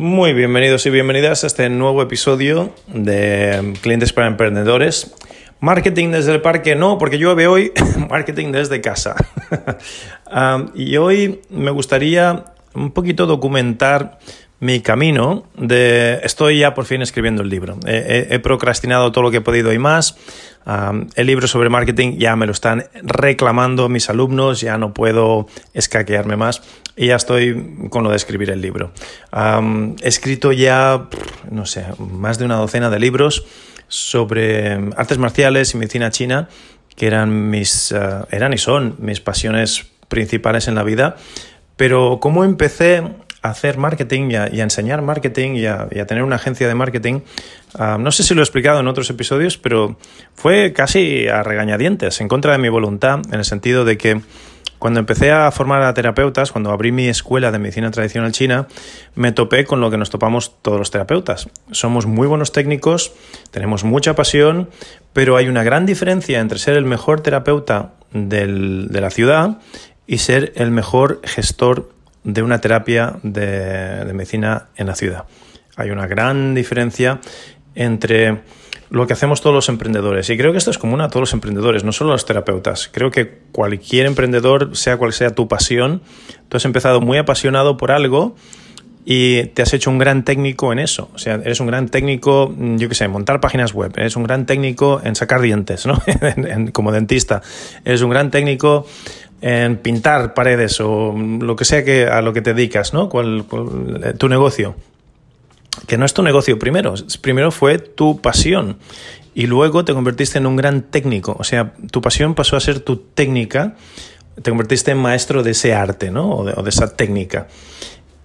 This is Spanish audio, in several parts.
Muy bienvenidos y bienvenidas a este nuevo episodio de Clientes para Emprendedores. Marketing desde el parque no, porque llueve hoy, marketing desde casa. y hoy me gustaría un poquito documentar mi camino de estoy ya por fin escribiendo el libro. He, procrastinado todo lo que he podido y más. el libro sobre marketing ya me lo están reclamando mis alumnos, ya no puedo escaquearme más y ya estoy con lo de escribir el libro. he escrito ya, no sé, más de una docena de libros sobre artes marciales y medicina china, que eran mis, eh, eran y son mis pasiones principales en la vida. Pero cómo empecé hacer marketing y a, enseñar marketing y a, tener una agencia de marketing, ah, no sé si lo he explicado en otros episodios, pero fue casi a regañadientes, en contra de mi voluntad, en el sentido de que cuando empecé a formar a terapeutas, cuando abrí mi escuela de medicina tradicional china, me topé con lo que nos topamos todos los terapeutas. Somos muy buenos técnicos, tenemos mucha pasión, pero hay una gran diferencia entre ser el mejor terapeuta de la ciudad y ser el mejor gestor de una terapia de, medicina en la ciudad. Hay una gran diferencia entre lo que hacemos todos los emprendedores. Y creo que esto es común a todos los emprendedores, no solo a los terapeutas. Creo que cualquier emprendedor, sea cual sea tu pasión, tú has empezado muy apasionado por algo y te has hecho un gran técnico en eso. O sea, eres un gran técnico, yo qué sé, en montar páginas web, eres un gran técnico en sacar dientes, ¿no? como dentista. Eres un gran técnico en pintar paredes o lo que sea que a lo que te dedicas, ¿no? Eh, tu negocio. Que no es tu negocio primero, primero fue tu pasión y luego te convertiste en un gran técnico, o sea, tu pasión pasó a ser tu técnica, te convertiste en maestro de ese arte, ¿no? O de, esa técnica.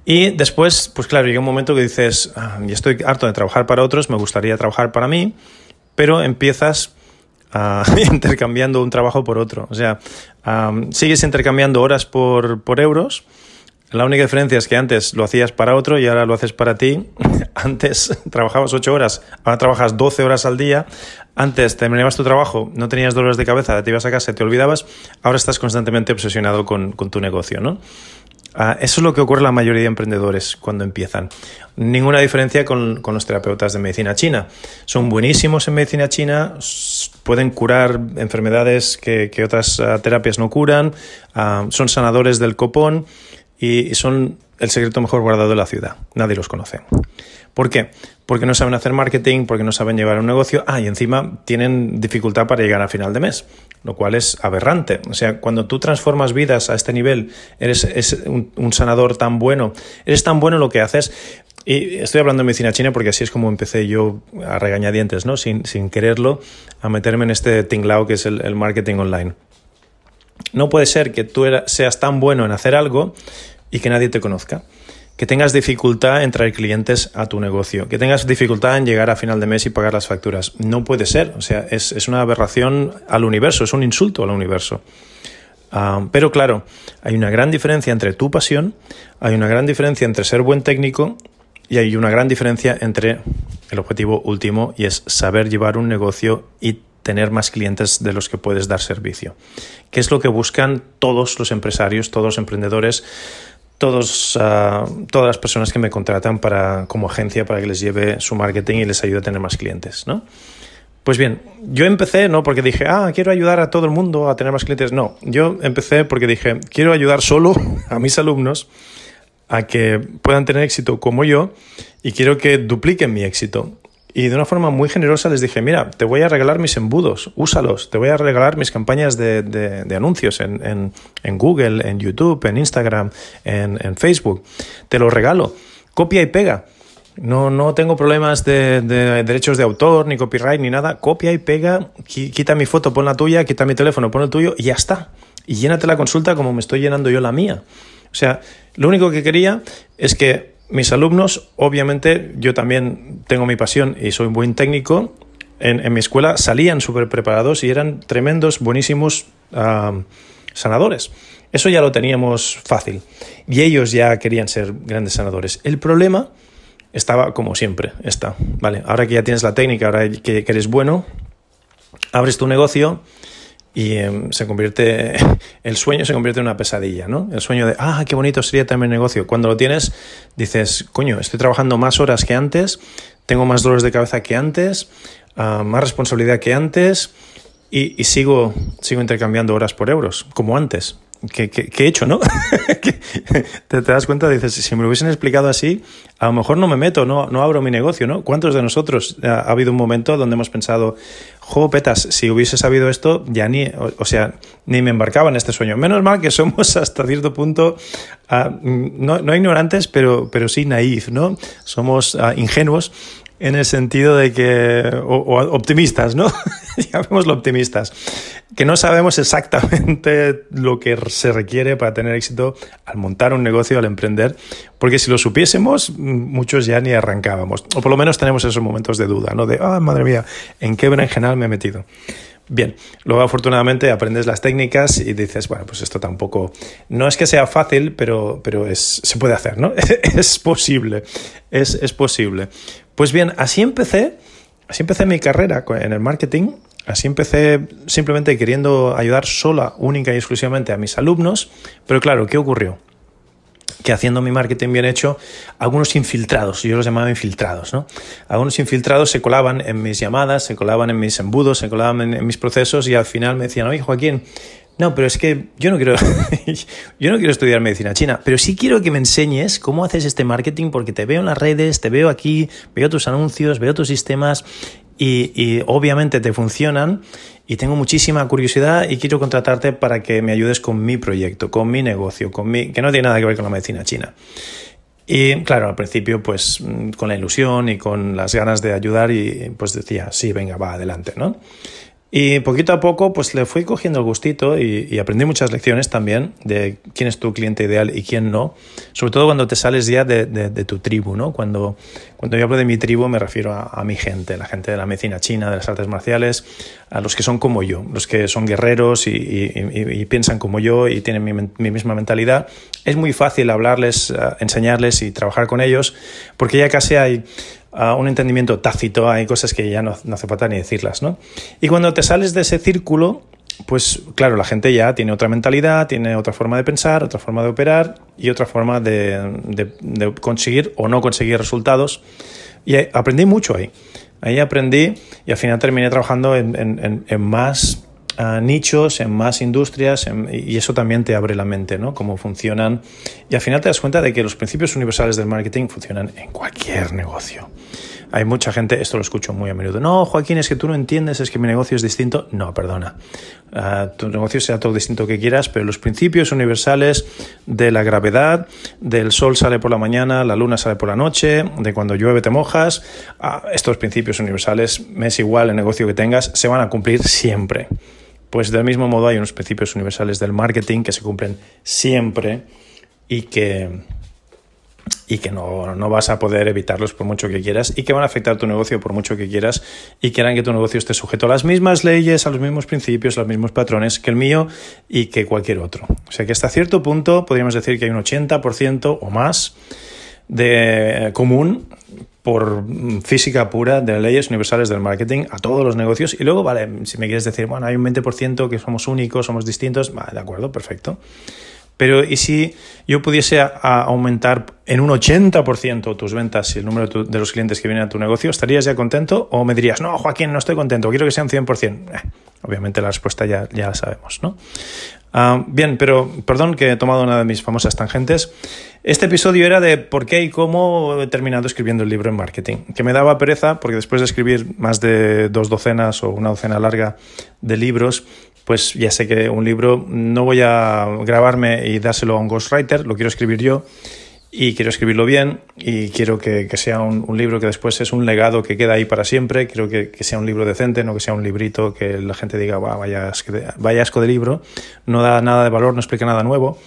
Y después, pues claro, llega un momento que dices, ah, ya estoy harto de trabajar para otros, me gustaría trabajar para mí, pero empiezas intercambiando un trabajo por otro. O sea, sigues intercambiando horas por, por euros. La única diferencia es que antes lo hacías para otro y ahora lo haces para ti. Antes trabajabas 8 horas, ahora trabajas 12 horas al día. Antes terminabas tu trabajo, no tenías dolores de cabeza, te ibas a casa, te olvidabas. Ahora estás constantemente obsesionado con, con tu negocio, ¿no? Ah, eso es lo que ocurre a la mayoría de emprendedores cuando empiezan. Ninguna diferencia con, los terapeutas de medicina china. Son buenísimos en medicina china, pueden curar enfermedades que, otras ah, terapias no curan, ah, son sanadores del copón y son el secreto mejor guardado de la ciudad. Nadie los conoce. ¿Por qué? Porque no saben hacer marketing, porque no saben llevar un negocio. Ah, y encima tienen dificultad para llegar a final de mes, lo cual es aberrante. O sea, cuando tú transformas vidas a este nivel, eres un, sanador tan bueno, eres tan bueno lo que haces. Y estoy hablando de medicina china porque así es como empecé yo a regañadientes, ¿no? Sin, quererlo, a meterme en este tinglao que es el marketing online. No puede ser que tú seas tan bueno en hacer algo y que nadie te conozca. Que tengas dificultad en traer clientes a tu negocio, que tengas dificultad en llegar a final de mes y pagar las facturas. No puede ser, o sea, es, una aberración al universo, es un insulto al universo. Ah, pero claro, hay una gran diferencia entre tu pasión, hay una gran diferencia entre ser buen técnico y hay una gran diferencia entre el objetivo último y es saber llevar un negocio y tener más clientes de los que puedes dar servicio. ¿Qué es lo que buscan todos los empresarios, todos los emprendedores? Todos, ah, todas las personas que me contratan para, como agencia para que les lleve su marketing y les ayude a tener más clientes, ¿no? Pues bien, yo empecé no porque dije, ah, quiero ayudar a todo el mundo a tener más clientes. No, yo empecé porque dije, quiero ayudar solo a mis alumnos a que puedan tener éxito como yo y quiero que dupliquen mi éxito. Y de una forma muy generosa les dije, mira, te voy a regalar mis embudos, úsalos, te voy a regalar mis campañas de, de, anuncios en, en, en, Google, en YouTube, en Instagram, en, en, Facebook. Te los regalo. Copia y pega. No, no tengo problemas de, de, derechos de autor, ni copyright, ni nada. Copia y pega, quita mi foto, pon la tuya, quita mi teléfono, pon el tuyo y ya está. Y llénate la consulta como me estoy llenando yo la mía. O sea, Lo único que quería es que mis alumnos, obviamente, yo también tengo mi pasión y soy un buen técnico. En, mi escuela salían súper preparados y eran tremendos, buenísimos sanadores. Eso ya lo teníamos fácil. Y ellos ya querían ser grandes sanadores. El problema estaba como siempre, está. Vale, ahora que ya tienes la técnica, ahora que, eres bueno, abres tu negocio y em, se convierte, el sueño se convierte en una pesadilla, ¿no? El sueño de, ah, qué bonito sería tener negocio. Cuando lo tienes, dices, coño, estoy trabajando más horas que antes, tengo más dolores de cabeza que antes, ah, más responsabilidad que antes y, y, sigo, sigo intercambiando horas por euros, como antes. ¿Qué, he hecho, no? te, das cuenta, dices, si me lo hubiesen explicado así, a lo mejor no me meto, no, no abro mi negocio, ¿no? ¿Cuántos de nosotros ha, habido un momento donde hemos pensado, jo, petas, si hubiese sabido esto, ya ni, o, sea, ni me embarcaba en este sueño? Menos mal que somos hasta cierto punto, ah, no, no, ignorantes, pero, pero sí naif, ¿no? Somos ah, ingenuos en el sentido de que, o, optimistas, ¿no? Llamémoslo optimistas, que no sabemos exactamente lo que se requiere para tener éxito al montar un negocio, al emprender, porque si lo supiésemos, muchos ya ni arrancábamos, o por lo menos tenemos esos momentos de duda, ¿no? De, ah, madre mía, ¿en qué berenjenal me he metido? Bien, luego afortunadamente aprendes las técnicas y dices, bueno, pues esto tampoco, no es que sea fácil, pero, pero es, se puede hacer, ¿no? es posible, es, es posible. Pues bien, así empecé, así empecé mi carrera en el marketing, así empecé simplemente queriendo ayudar sola, única y exclusivamente a mis alumnos, pero claro, ¿qué ocurrió? Que haciendo mi marketing bien hecho, algunos infiltrados, yo los llamaba infiltrados, ¿no? Algunos infiltrados se colaban en mis llamadas, se colaban en mis embudos, se colaban en, mis procesos y al final me decían, oye Joaquín, no, pero es que yo no quiero yo no quiero estudiar medicina china, pero sí quiero que me enseñes cómo haces este marketing porque te veo en las redes, te veo aquí, veo tus anuncios, veo tus sistemas y, obviamente te funcionan y tengo muchísima curiosidad y quiero contratarte para que me ayudes con mi proyecto, con mi negocio, con mi que no tiene nada que ver con la medicina china. Y claro, al principio pues con la ilusión y con las ganas de ayudar y pues decía, sí, venga, va adelante, ¿no? Y poquito a poco pues le fui cogiendo el gustito y, aprendí muchas lecciones también de quién es tu cliente ideal y quién no. Sobre todo cuando te sales ya de, tu tribu, ¿no? Cuando, cuando yo hablo de mi tribu me refiero a, mi gente, la gente de la medicina china, de las artes marciales, a los que son como yo, los que son guerreros y, piensan como yo y tienen mi, mi, misma mentalidad. Es muy fácil hablarles, eh, enseñarles y trabajar con ellos porque ya casi hay un entendimiento tácito, hay cosas que ya no, hace falta ni decirlas, ¿no? Y cuando te sales de ese círculo, pues claro, la gente ya tiene otra mentalidad, tiene otra forma de pensar, otra forma de operar y otra forma de, conseguir o no conseguir resultados. Y aprendí mucho ahí. Ahí aprendí y al final terminé trabajando en más nichos, en más industrias, y eso también te abre la mente, ¿no? Cómo funcionan. Y al final te das cuenta de que los principios universales del marketing funcionan en cualquier negocio. Hay mucha gente, esto lo escucho muy a menudo, no, Joaquín, es que tú no entiendes, es que mi negocio es distinto. No, perdona. Ah, tu negocio sea todo distinto que quieras, pero los principios universales de la gravedad, del sol sale por la mañana, la luna sale por la noche, de cuando llueve te mojas, ah, estos principios universales, me es igual el negocio que tengas, se van a cumplir siempre. Pues del mismo modo hay unos principios universales del marketing que se cumplen siempre y que, y que no, vas a poder evitarlos por mucho que quieras y que van a afectar tu negocio por mucho que quieras y que harán que tu negocio esté sujeto a las mismas leyes, a los mismos principios, a los mismos patrones que el mío y que cualquier otro. O sea que hasta cierto punto podríamos decir que hay un 80% o más de común por física pura de leyes universales del marketing a todos los negocios. Y luego, vale, si me quieres decir, bueno, hay un 20% que somos únicos, somos distintos, vale, de acuerdo, perfecto. Pero ¿y si yo pudiese aumentar en un 80% tus ventas y el número de los clientes que vienen a tu negocio? ¿Estarías ya contento? ¿O me dirías, no, Joaquín, no estoy contento, quiero que sea un 100%? Eh, obviamente la respuesta ya, ya la sabemos, ¿no? Ah, bien, pero perdón que he tomado una de mis famosas tangentes. Este episodio era de por qué y cómo he terminado escribiendo el libro en marketing, que me daba pereza porque después de escribir más de dos docenas o una docena larga de libros, pues ya sé que un libro no voy a grabarme y dárselo a un ghostwriter, lo quiero escribir yo y quiero escribirlo bien y quiero que, sea un, libro que después es un legado que queda ahí para siempre, quiero que, sea un libro decente, no que sea un librito que la gente diga, vaya, vaya asco de libro, no da nada de valor, no explica nada nuevo.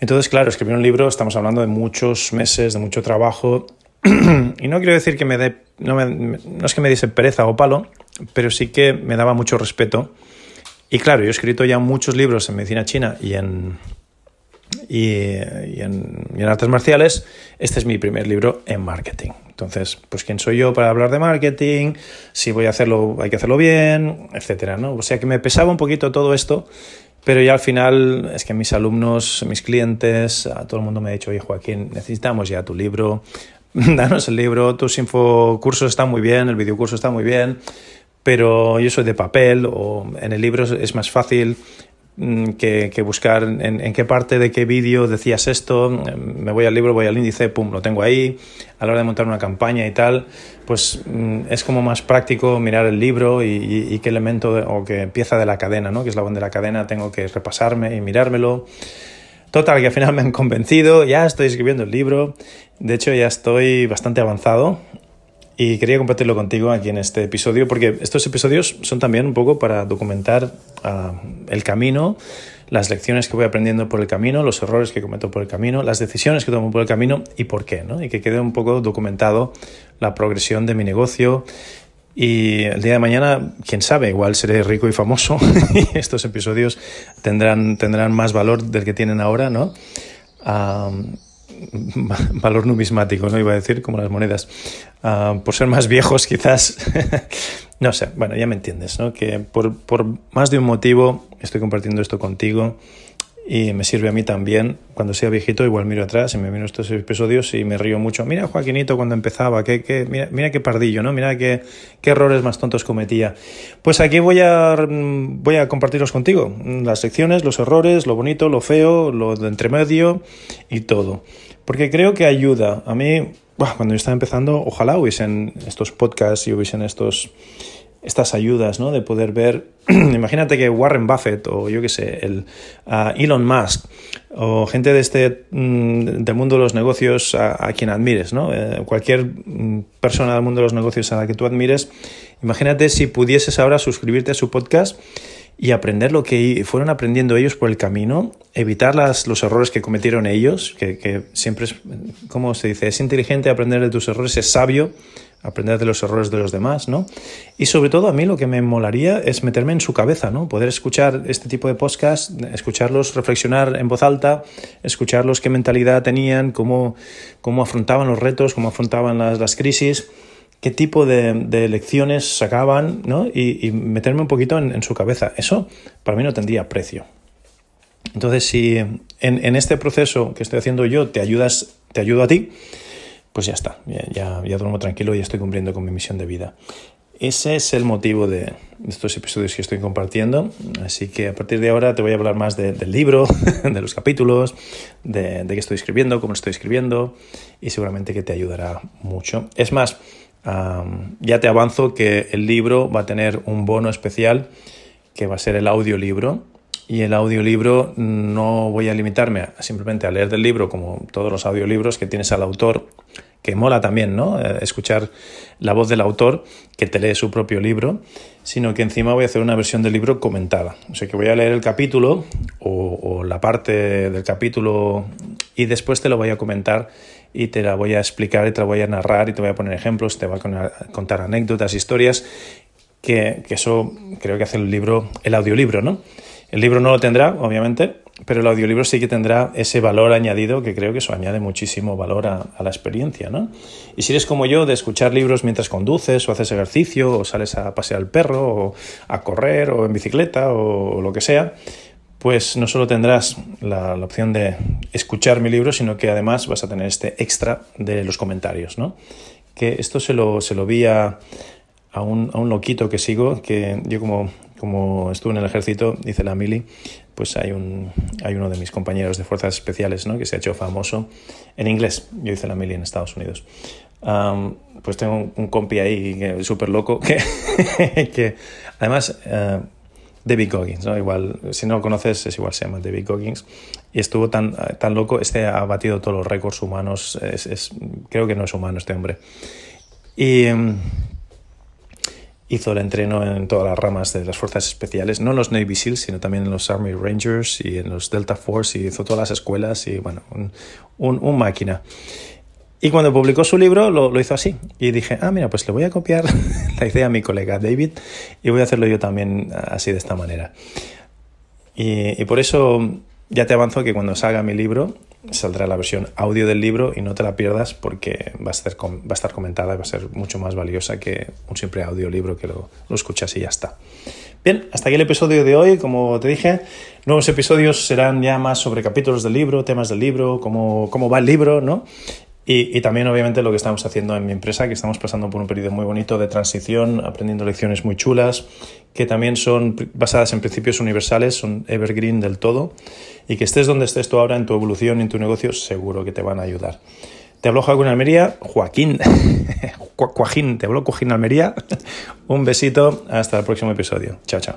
Entonces, claro, escribir un libro estamos hablando de muchos meses, de mucho trabajo. y no quiero decir que me dé, no, no es que me diese pereza o palo, pero sí que me daba mucho respeto. Y claro, yo he escrito ya muchos libros en medicina china y en, y, en, y, en, artes marciales, este es mi primer libro en marketing. Entonces, pues quién soy yo para hablar de marketing, si voy a hacerlo, hay que hacerlo bien, etcétera, ¿no? O sea que me pesaba un poquito todo esto, pero ya al final es que mis alumnos, mis clientes, a todo el mundo me ha dicho, oye Joaquín, necesitamos ya tu libro, danos el libro, tus infocursos están muy bien, el videocurso está muy bien, pero yo soy de papel o en el libro es más fácil Mm, que, buscar en, qué parte de qué vídeo decías esto, me voy al libro, voy al índice, pum, lo tengo ahí, a la hora de montar una campaña y tal, pues mm, es como más práctico mirar el libro y, qué elemento o qué pieza de la cadena, ¿no? que es la de la cadena, tengo que repasarme y mirármelo. Total, que al final me han convencido, ya estoy escribiendo el libro, de hecho ya estoy bastante avanzado y quería compartirlo contigo aquí en este episodio porque estos episodios son también un poco para documentar ah, el camino, las lecciones que voy aprendiendo por el camino, los errores que cometo por el camino, las decisiones que tomo por el camino y por qué, ¿no? Y que quede un poco documentado la progresión de mi negocio. Y el día de mañana, quién sabe, igual seré rico y famoso y estos episodios tendrán, tendrán más valor del que tienen ahora, ¿no? Ah, valor numismático, ¿no? Iba a decir, como las monedas. Ah, por ser más viejos, quizás. no sé, bueno, ya me entiendes, ¿no? Que por, por más de un motivo estoy compartiendo esto contigo y me sirve a mí también. Cuando sea viejito, igual miro atrás y me miro estos episodios y me río mucho. Mira Joaquinito cuando empezaba, que, que, mira, mira qué pardillo, ¿no? Mira qué, qué errores más tontos cometía. Pues aquí voy a, voy a compartirlos contigo. Las lecciones, los errores, lo bonito, lo feo, lo de entremedio y todo. Porque creo que ayuda. A mí, cuando yo estaba empezando, ojalá hubiesen estos podcasts y hubiesen estos estas ayudas, ¿no? De poder ver, imagínate que Warren Buffett o yo qué sé, el, Elon Musk o gente de este mm, del mundo de los negocios a, quien admires, ¿no? Eh, cualquier mm, persona del mundo de los negocios a la que tú admires, imagínate si pudieses ahora suscribirte a su podcast y aprender lo que fueron aprendiendo ellos por el camino, evitar las, los errores que cometieron ellos, que, que siempre es, ¿cómo se dice? Es inteligente aprender de tus errores, es sabio aprender de los errores de los demás, ¿no? Y sobre todo a mí lo que me molaría es meterme en su cabeza, ¿no? Poder escuchar este tipo de podcast, escucharlos reflexionar en voz alta, escucharlos qué mentalidad tenían, cómo, cómo afrontaban los retos, cómo afrontaban las, las crisis, qué tipo de, lecciones sacaban, ¿no? Y, meterme un poquito en, su cabeza. Eso para mí no tendría precio. Entonces, si en, este proceso que estoy haciendo yo te ayudas, te ayudo a ti, pues ya está, ya, duermo tranquilo y estoy cumpliendo con mi misión de vida. Ese es el motivo de estos episodios que estoy compartiendo. Así que a partir de ahora te voy a hablar más del libro, de los capítulos, de, qué estoy escribiendo, cómo estoy escribiendo y seguramente que te ayudará mucho. Es más, ya te avanzo que el libro va a tener un bono especial que va a ser el audiolibro. Y el audiolibro no voy a limitarme simplemente a leer del libro como todos los audiolibros que tienes al autor que mola también, ¿no? Eh, escuchar la voz del autor que te lee su propio libro, sino que encima voy a hacer una versión del libro comentada. O sea que voy a leer el capítulo o, la parte del capítulo y después te lo voy a comentar y te la voy a explicar y te la voy a narrar y te voy a poner ejemplos, te voy a contar anécdotas, historias, que, eso creo que hace el libro, el audiolibro, ¿no? El libro no lo tendrá, obviamente, pero el audiolibro sí que tendrá ese valor añadido que creo que eso añade muchísimo valor a, la experiencia, ¿no? Y si eres como yo de escuchar libros mientras conduces o haces ejercicio o sales a pasear al perro o a correr o en bicicleta o, lo que sea, pues no solo tendrás la, opción de escuchar mi libro, sino que además vas a tener este extra de los comentarios, ¿no? Que esto se lo, se lo vi a, a, un, a un loquito que sigo, que yo como como estuve en el ejército, dice la mili, pues hay, un, hay uno de mis compañeros de fuerzas especiales ¿no? que se ha hecho famoso en inglés. Yo hice la mili en Estados Unidos. pues tengo un, compi ahí súper loco que, además... Uh, David Goggins, ¿no? Igual, si no lo conoces, es igual se llama David Goggins. Y estuvo tan, tan loco, este ha batido todos los récords humanos, es, creo que no es humano este hombre. Y, hizo el entreno en todas las ramas de las fuerzas especiales, no en los Navy SEALs, sino también en los Army Rangers y en los Delta Force, y hizo todas las escuelas y bueno, un, un, máquina. Y cuando publicó su libro lo, lo, hizo así. Y dije, ah, mira, pues le voy a copiar la idea a mi colega David y voy a hacerlo yo también así de esta manera. Y, y por eso ya te avanzo que cuando salga mi libro, saldrá la versión audio del libro y no te la pierdas porque va a, ser, va a estar comentada y va a ser mucho más valiosa que un simple audiolibro que lo, lo escuchas y ya está. Bien, hasta aquí el episodio de hoy. Como te dije, nuevos episodios serán ya más sobre capítulos del libro, temas del libro, cómo, cómo va el libro, ¿no? Y, también, obviamente, lo que estamos haciendo en mi empresa, que estamos pasando por un periodo muy bonito de transición, aprendiendo lecciones muy chulas, que también son basadas en principios universales, son evergreen del todo, y que estés donde estés tú ahora en tu evolución en tu negocio, seguro que te van a ayudar. Te habló Joaquín Almería, Joaquín, Joaquín, te habló Joaquín Almería. Un besito, hasta el próximo episodio. Chao, chao.